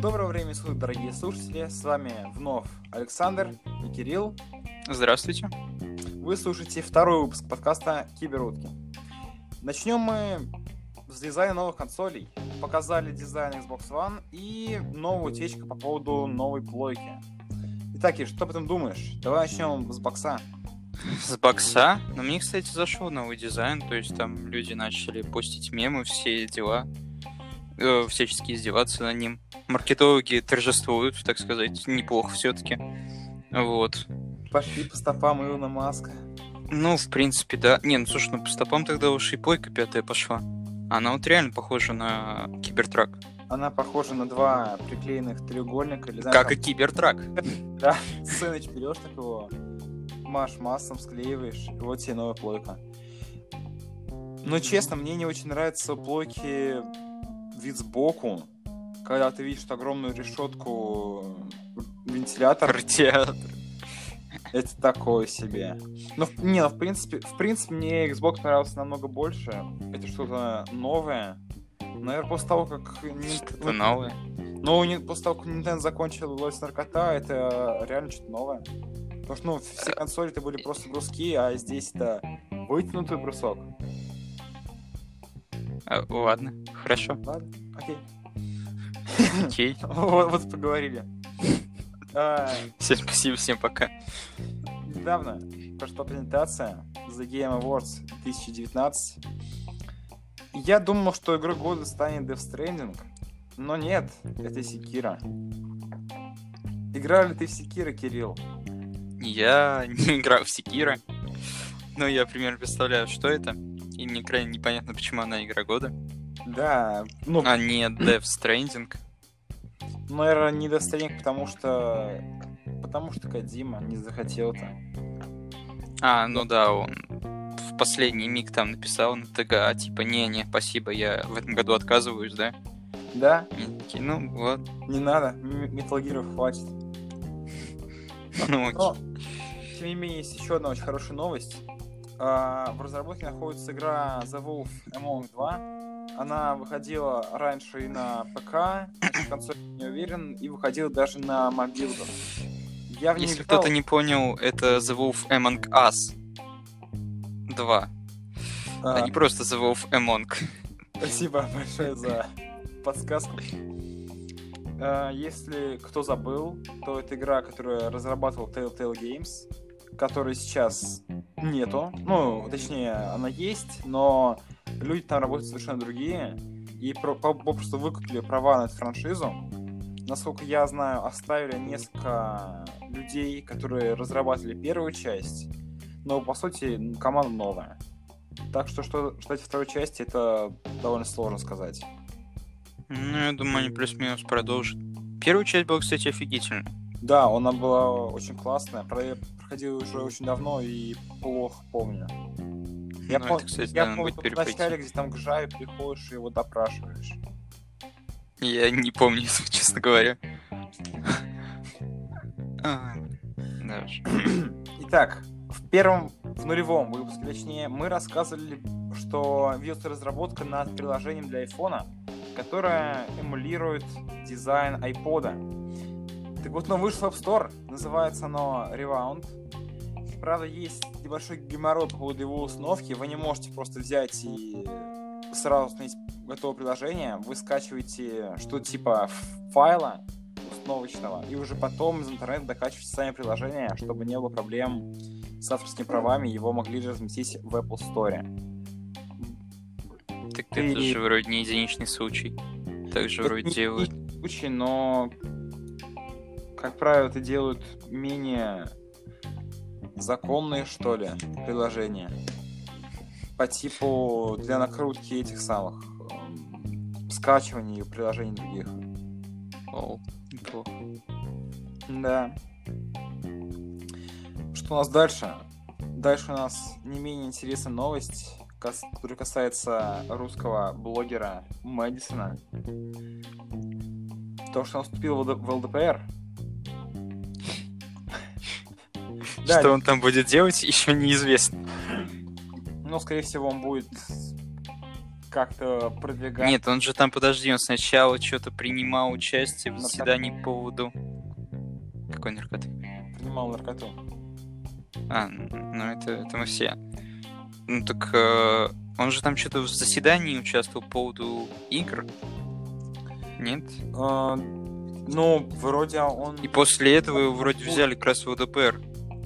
Доброго времени суток, дорогие слушатели. С вами вновь Александр и Кирилл. Здравствуйте. Вы слушаете второй выпуск подкаста Киберутки. Начнем мы с дизайна новых консолей. Показали дизайн Xbox One и новую утечку по поводу новой плойки. Итак, Кир, что об этом думаешь? Давай начнем с бокса. С бокса? Но мне, кстати, зашел новый дизайн, то есть там люди начали постить мемы, все дела, э, всячески издеваться над ним. Маркетологи торжествуют, так сказать, неплохо все-таки. Вот. Пошли по стопам Илона Маска. Ну, в принципе, да. Не, ну слушай, ну по стопам тогда уж и плойка пятая пошла. Она вот реально похожа на кибертрак. Она похожа на два приклеенных треугольника. Или, знаешь, Как там- и кибертрак. Да, сценыч берешь такого, маш маслом, склеиваешь, и вот тебе новая плойка. Но честно, мне не очень нравится у плойки вид сбоку, когда ты видишь огромную решетку вентилятора, Радиатор. это такое себе. В- не, ну, в принципе, в принципе, мне Xbox нравился намного больше. Это что-то новое. Наверное, после того, как... Это новое. Ну, после того, как Nintendo закончил власть наркота, это реально что-то новое. Потому что, ну, все консоли-то были просто бруски, а здесь это вытянутый брусок. А, ладно, хорошо. Ладно, окей. Окей. Вот, поговорили. А, Всем спасибо, всем пока. недавно прошла презентация The Game Awards 2019. И Я думал, что игрой года станет Death Stranding, но нет, это Секира. Играл ли ты в Секира, Кирилл? Я не играл в Секира, но я примерно представляю, что это. И мне крайне непонятно, почему она игра года, Да, ну, а не Death Stranding. Наверное, не достойник, потому что... Потому что Кадима не захотел-то. А, ну да, он в последний миг там написал на ТГ, типа, не-не, спасибо, я в этом году отказываюсь, да? Да, И такие, ну вот, не надо, М- Metal Gear хватит. ну. Но, тем не менее, есть еще одна очень хорошая новость. А, В разработке находится игра The Wolf Among 2. Она выходила раньше и на ПК, на консоли не уверен, и выходила даже на мобилках. Я в Если кто-то не понял, это The Wolf Among Us 2, А, а не просто The Wolf Among. Спасибо большое за подсказку. А, Если кто забыл, то это игра, которую разрабатывал Telltale Games, которой сейчас нету. Ну, точнее, она есть, но люди там работают совершенно другие. И про- по- попросту выкупили права на эту франшизу. Насколько я знаю, оставили несколько людей, которые разрабатывали первую часть. Но, по сути, команда новая. Так что, что ждать второй части, это довольно сложно сказать. Ну, я думаю, они плюс-минус продолжат. Первая часть была, кстати, офигительная. Да, она была очень классная. Про- Я проходил уже очень давно и плохо помню. Я, Ну, пом- это, кстати, я помню, в начале, где там к Жаю приходишь и его допрашиваешь. Я не помню, честно говоря. А. Итак, в первом, в нулевом выпуске, точнее, мы рассказывали, что ведется разработка над приложением для айфона, которое эмулирует дизайн айпода. Так вот, оно вышло в App Store, называется оно Rewound. Правда, есть небольшой геморрой по поводу его установки. Вы не можете просто взять и сразу установить готовое приложение. Вы скачиваете что-то типа файла установочного, и уже потом из интернета докачиваете сами приложения, чтобы не было проблем с авторскими правами, его могли разместить в Apple Store. Так Ты- это же вроде не единичный случай. Так же Это вроде не делают. случай, но, как правило, это делают менее законные, что ли, приложения. По типу для накрутки этих самых эм, скачиваний приложений других. Оу, неплохо. Да. Что у нас дальше? Дальше у нас не менее интересная новость, которая касается русского блогера Мэдисона. То, что он вступил в ЛД- в ЛДПР. Что он там будет делать, еще неизвестно. Ну, скорее всего, он будет как-то продвигать. Нет, он же там, подожди, он сначала что-то принимал участие в заседании по поводу... Какой наркоты? Принимал наркоту. А, ну это, это мы все. Ну так э, он же там что-то в заседании участвовал по поводу игр. Нет? А, ну, вроде он, И после этого его вроде взяли как раз в ЛДПР.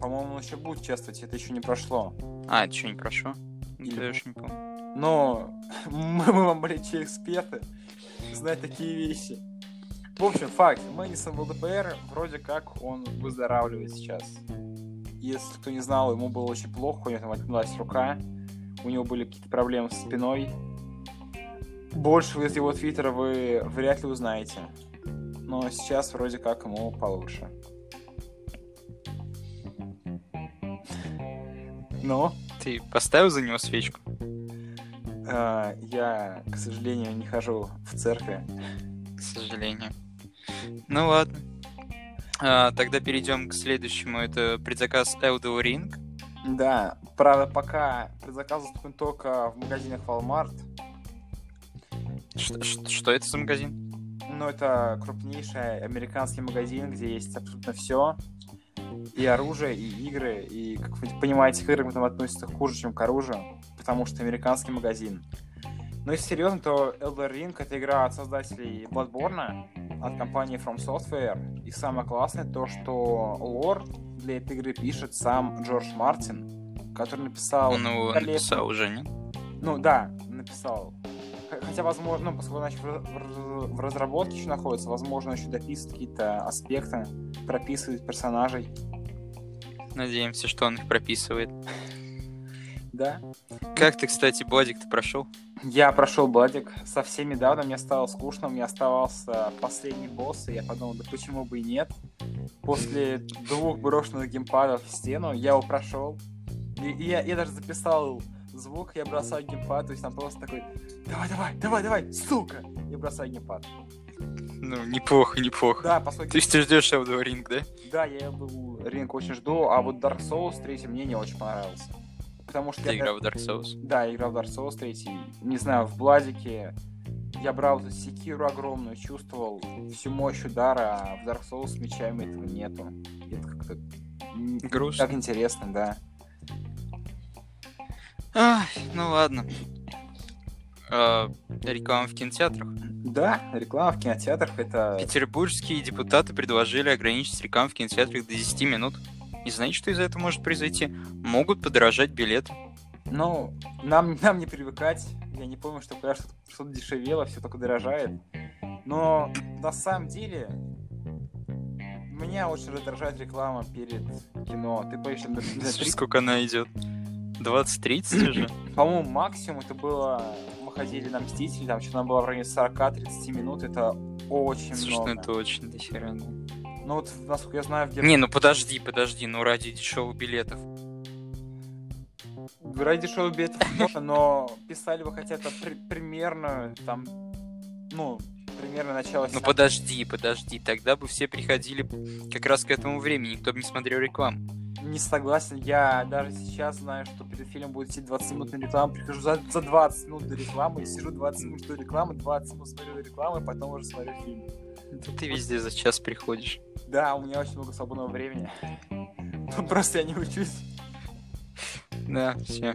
по-моему, он еще будет участвовать, это еще не прошло. А, это что, не прошло? Или- Это я уж не помню. Но мы, мы вам, блядь, эксперты, знать такие вещи. В общем, факт. Мэдисон в ЛДПР, вроде как он выздоравливает сейчас. Если кто не знал, ему было очень плохо, у него там отнялась рука, у него были какие-то проблемы с спиной. Больше из его твиттера вы вряд ли узнаете. Но сейчас вроде как ему получше. Но Ты поставил за него свечку? а, я, к сожалению, не хожу в церкви. К сожалению. Ну ладно. А, тогда перейдем к следующему. Это предзаказ Elden Ring. Да, правда, пока предзаказ доступен только в магазинах Walmart. Что, что- что это за магазин? Но это крупнейший американский магазин, где есть абсолютно все. И оружие, и игры. И, как вы понимаете, к играм там относятся хуже, чем к оружию. Потому что американский магазин. Но если серьезно, то Elden Ring это игра от создателей Bloodborne, от компании From Software. И самое классное то, что лор для этой игры пишет сам Джордж Мартин, который написал... Он его великолепный- написал уже, нет? Ну да, написал. Хотя, возможно, ну, поскольку он еще в разработке еще находится, возможно, еще дописывает какие-то аспекты, прописывает персонажей. Надеемся, что он их прописывает. Да. Как ты, кстати, Бладик-то прошел? Я прошел Бладик совсем недавно, мне стало скучно, у меня оставался последний босс, и я подумал, да почему бы и нет. После двух брошенных геймпадов в стену я его прошел. И, и я, я даже записал звук, я бросаю геймпад, то есть там просто такой, давай, давай, давай, давай, сука! И бросаю геймпад. Ну, неплохо, неплохо. Да, поскольку... Ты ждешь Elden Ring, да? Да, я был Ринг очень жду, а вот Dark Souls 3 мне не очень понравился. Потому что Ты я... играл в Dark Souls. Да, я играл в Dark Souls 3. Не знаю, в Бладике я брал секиру огромную, чувствовал всю мощь удара, а в Dark Souls с мечами этого нету. И Это как-то Грустно. так интересно, да. Ай, ну ладно. А, реклама в кинотеатрах. Да, реклама в кинотеатрах это... Петербургские депутаты предложили ограничить рекламу в кинотеатрах до 10 минут. И знаете, что из-за этого может произойти? Могут подорожать билеты. Ну, нам, нам не привыкать. Я не помню, что когда что-то, что-то дешевело, все только дорожает. Но на самом деле меня очень раздражает реклама перед кино. Ты понимаешь, на, на три- Сколько она идет? 20-30 уже? по-моему, максимум это было... Мы ходили на Мстители, там что-то было в районе 40-30 минут. Это очень Слушай, ну много. это очень дохера. Ну вот, насколько я знаю, в Гер- Не, ну подожди, подожди, ну ради дешевых билетов. ради дешевых билетов много, но писали бы хотя бы при- примерно там, ну, примерно начало Ну подожди, подожди, тогда бы все приходили как раз к этому времени, никто бы не смотрел рекламу. Не согласен, я даже сейчас знаю, что перед фильмом будет идти 20 минут на рекламу, прихожу за, за 20 минут до рекламы, сижу 20 минут жду рекламы, 20 минут смотрю рекламу, потом уже смотрю фильм. Да ты везде за час приходишь. Да, у меня очень много свободного времени. Просто я не учусь. Да, все.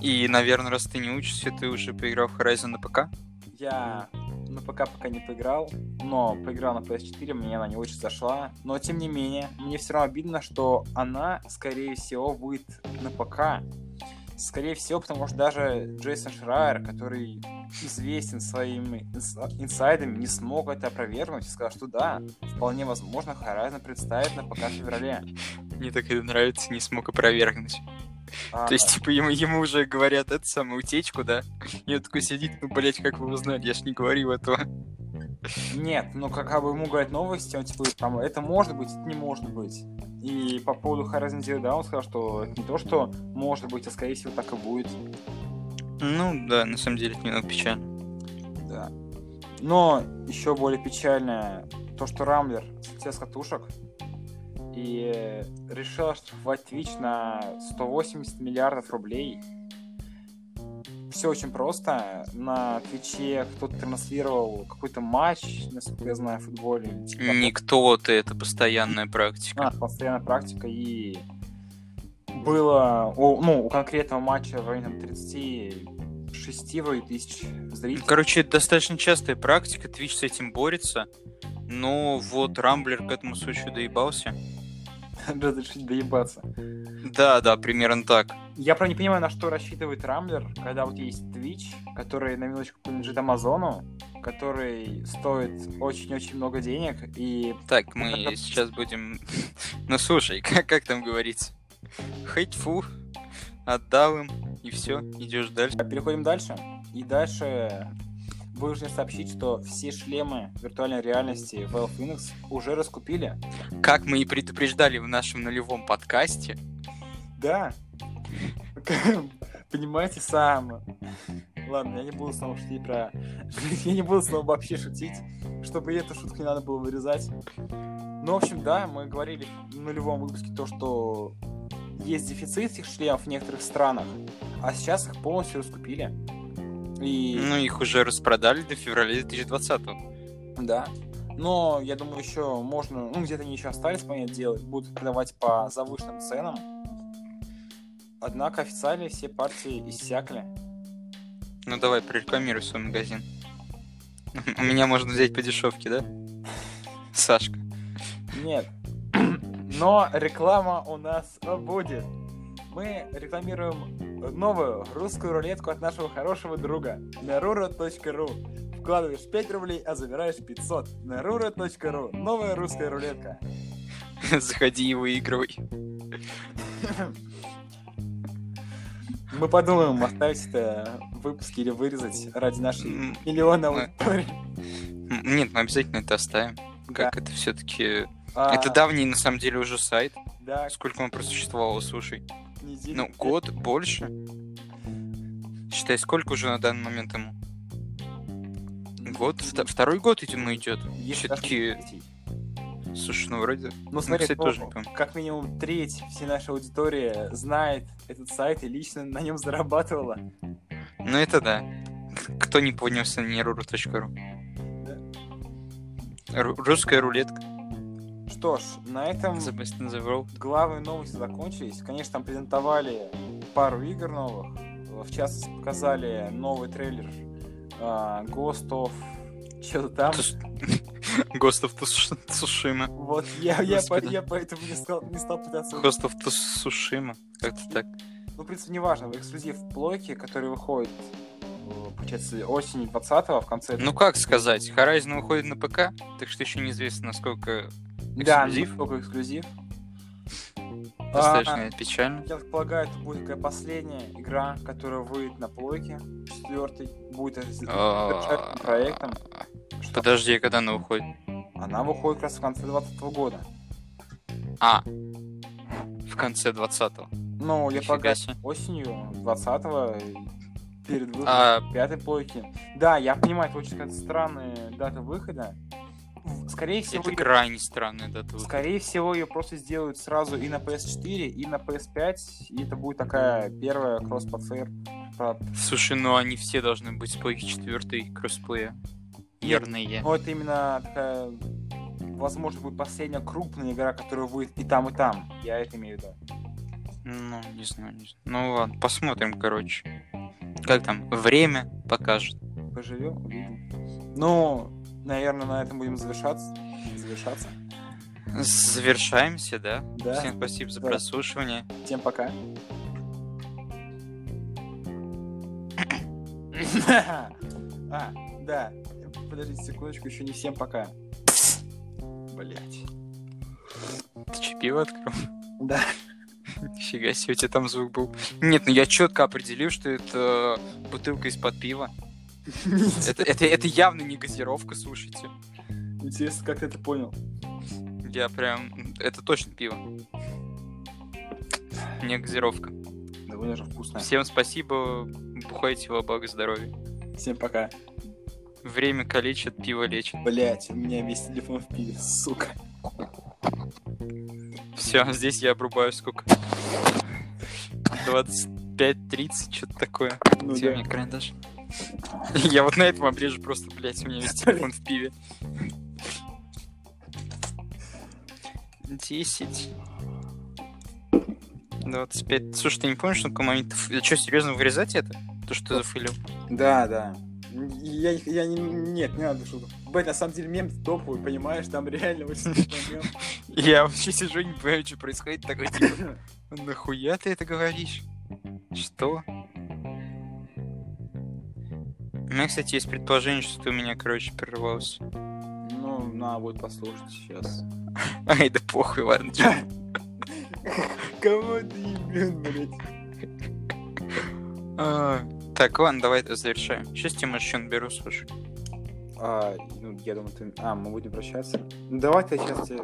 И, наверное, раз ты не учишься, ты уже поиграл в Horizon на ПК? Я на ПК пока не поиграл, но поиграл на PS4, мне она не очень зашла. Но, тем не менее, мне все равно обидно, что она, скорее всего, будет на ПК. Скорее всего, потому что даже Джейсон Шрайер, который известен своими инс- инсайдами, не смог это опровергнуть и сказал, что да, вполне возможно, Horizon представит на ПК в феврале. Мне так это нравится, не смог опровергнуть. А, То есть, типа, ему, ему уже говорят эту самую утечку, да? И он такой сидит, ну, блять, как вы узнали, я ж не говорил этого. Нет, ну как бы ему говорят новости, он типа там, это может быть, это не может быть. И по поводу Horizon Zero Dawn он сказал, что это не то, что может быть, а скорее всего так и будет. Ну да, на самом деле это немного печально. Да. Но еще более печально то, что Рамблер слетел с катушек и решил оштрафовать Twitch на 180 миллиардов рублей. Все очень просто. На Твиче кто-то транслировал какой-то матч, насколько я знаю, в футболе. Типа Никто ты, это постоянная практика. А, постоянная практика. И было, у, ну, у конкретного матча в районе 30 6 тысяч зрителей. Короче, это достаточно частая практика, Twitch с этим борется, но вот Рамблер к этому случаю доебался. Разрешить доебаться. Да, да, примерно так. Я про не понимаю, на что рассчитывает Рамблер, когда вот есть Twitch, который на минуточку принадлежит Амазону, который стоит очень-очень много денег и... Так, мы это... сейчас будем... Ну слушай, как, как там говорится? Хейтфу отдал им, и все, идешь дальше. переходим дальше. И дальше вынужден сообщить, что все шлемы виртуальной реальности Valve Index уже раскупили. Как мы и предупреждали в нашем нулевом подкасте, Да. Понимаете, сам. Ладно, я не буду снова шутить про... Я не буду снова вообще шутить, чтобы эту шутку не надо было вырезать. Ну, в общем, да, мы говорили в нулевом выпуске то, что есть дефицит этих шлемов в некоторых странах, а сейчас их полностью раскупили. И... ну, их уже распродали до февраля 2020 Да. Но я думаю, еще можно, ну, где-то они еще остались, понятное дело, будут продавать по завышенным ценам. Однако официально все партии иссякли. Ну, давай, прорекламируй свой магазин. У меня можно взять по дешевке, да? Сашка. Нет. Но реклама у нас будет. Мы рекламируем новую русскую рулетку от нашего хорошего друга narura.ru. Вкладываешь 5 рублей, а забираешь 500. narura.ru. Новая русская рулетка. Заходи и выигрывай. Мы подумаем, оставить это в выпуске или вырезать ради нашей миллиона аудитории. Нет, мы обязательно это оставим. Как это все-таки... А, Это давний, на самом деле, уже сайт. Да, Сколько он просуществовал, слушай. неделю. Ну, год, больше. Считай, сколько уже на данный момент ему? Год? Вто- Второй год ему идет. Все-таки... Слушай, ну вроде... Ну, смотри, кстати, ну, тоже не помню. как минимум треть всей нашей аудитории знает этот сайт и лично на нем зарабатывала. Ну это да. Кто не поднялся на neruru.ru? Ру- Русская рулетка. Что ж, на этом главные новости закончились. Конечно, там презентовали пару игр новых. В частности, показали новый трейлер а, Ghost of... Что-то там. Ghost of Tsushima. Вот я, я, по- я поэтому не стал, не стал пытаться... Ghost of Tsushima. Как-то так. Ну, в принципе, неважно. Эксклюзив плойки, который выходит, э, получается, осенью 20-го, в конце... Ну как сказать, Horizon выходит на ПК, так что еще неизвестно, насколько да, эксклюзив. только эксклюзив. достаточно А, печально. Я полагаю, это будет такая последняя игра, которая выйдет на плойке. Четвертый будет завершающим проектом. А, Подожди, когда она выходит? Она выходит как раз в конце 20 года. А, в конце 20-го. Ну, я полагаю, осенью 20-го, перед выходом А, пятой плойки. Да, я понимаю, это очень какая-то странная дата выхода. Скорее всего, это её- крайне странная дата выхода. скорее всего, ее просто сделают сразу и на PS4, и на PS5, и это будет такая первая кросс-платформа. Слушай, ну они все должны быть с плойки 4 кроссплея. Верные. Но это именно такая, возможно, будет последняя крупная игра, которая выйдет и там, и там. Я это имею в виду. Ну, не знаю, не знаю. Ну ладно, посмотрим, короче. Как там? Время покажет. Поживем, увидим. Ну, наверное, на этом будем завершаться. Завершаться. Завершаемся, да? Да. Всем спасибо за Да. прослушивание. Всем пока. А, да. Подождите секундочку, еще не всем пока. Блять. Ты че, пиво открыл? Да. Нифига себе, у тебя там звук был. Нет, ну я четко определил, что это бутылка из-под пива. Это, это, это явно не газировка, слушайте. Интересно, как ты это понял? Я прям... Это точно пиво. Не газировка. Довольно же вкусно. Всем спасибо. Бухайте во благо здоровья. Всем пока. Время калечит, пиво лечит. Блять, у меня весь телефон в пиве, сука. Все, здесь я обрубаю сколько? 20, 5.30, что-то такое. Ну Где у да. меня карандаш? Я вот на этом обрежу просто, блядь, у меня весь телефон в пиве. 10. 25. Слушай, ты не помнишь, на какой момент... ты Что, серьезно вырезать это? То, что ты зафейлил? Да, да. Я, я не... Нет, не надо шутку. Блять, на самом деле мем топовый, понимаешь? Там реально очень мем. Я вообще сижу и не понимаю, что происходит. Такой, типа, нахуя ты это говоришь? Что? У меня, кстати, есть предположение, что ты у меня, короче, прервался. Ну, надо будет послушать сейчас. Ай, да похуй, ладно. Кого ты ебен, блять? А, Так, ладно, давай это завершаем. Сейчас тебе еще наберу, слушай. А, ну, я думаю, ты... А, мы будем прощаться? Ну, давай ты сейчас тебе...